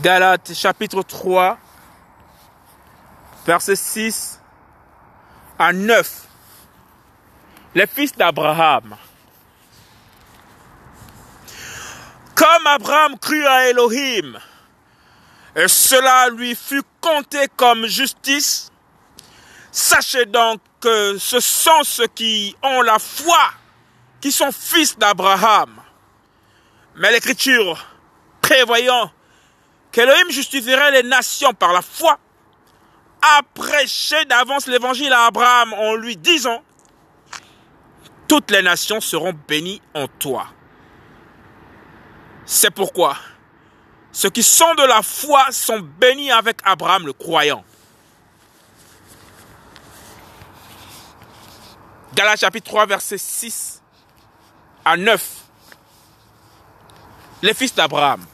Galates chapitre 3, versets 6 à 9. Les fils d'Abraham. Comme Abraham crut à Elohim, et cela lui fut compté comme justice, sachez donc que ce sont ceux qui ont la foi qui sont fils d'Abraham. Mais l'Écriture, prévoyant qu'Elohim justifierait les nations par la foi, a prêché d'avance l'évangile à Abraham en lui disant, toutes les nations seront bénies en toi. C'est pourquoi ceux qui sont de la foi sont bénis avec Abraham le croyant. Galates chapitre 3 verset 6 à 9. Les fils d'Abraham.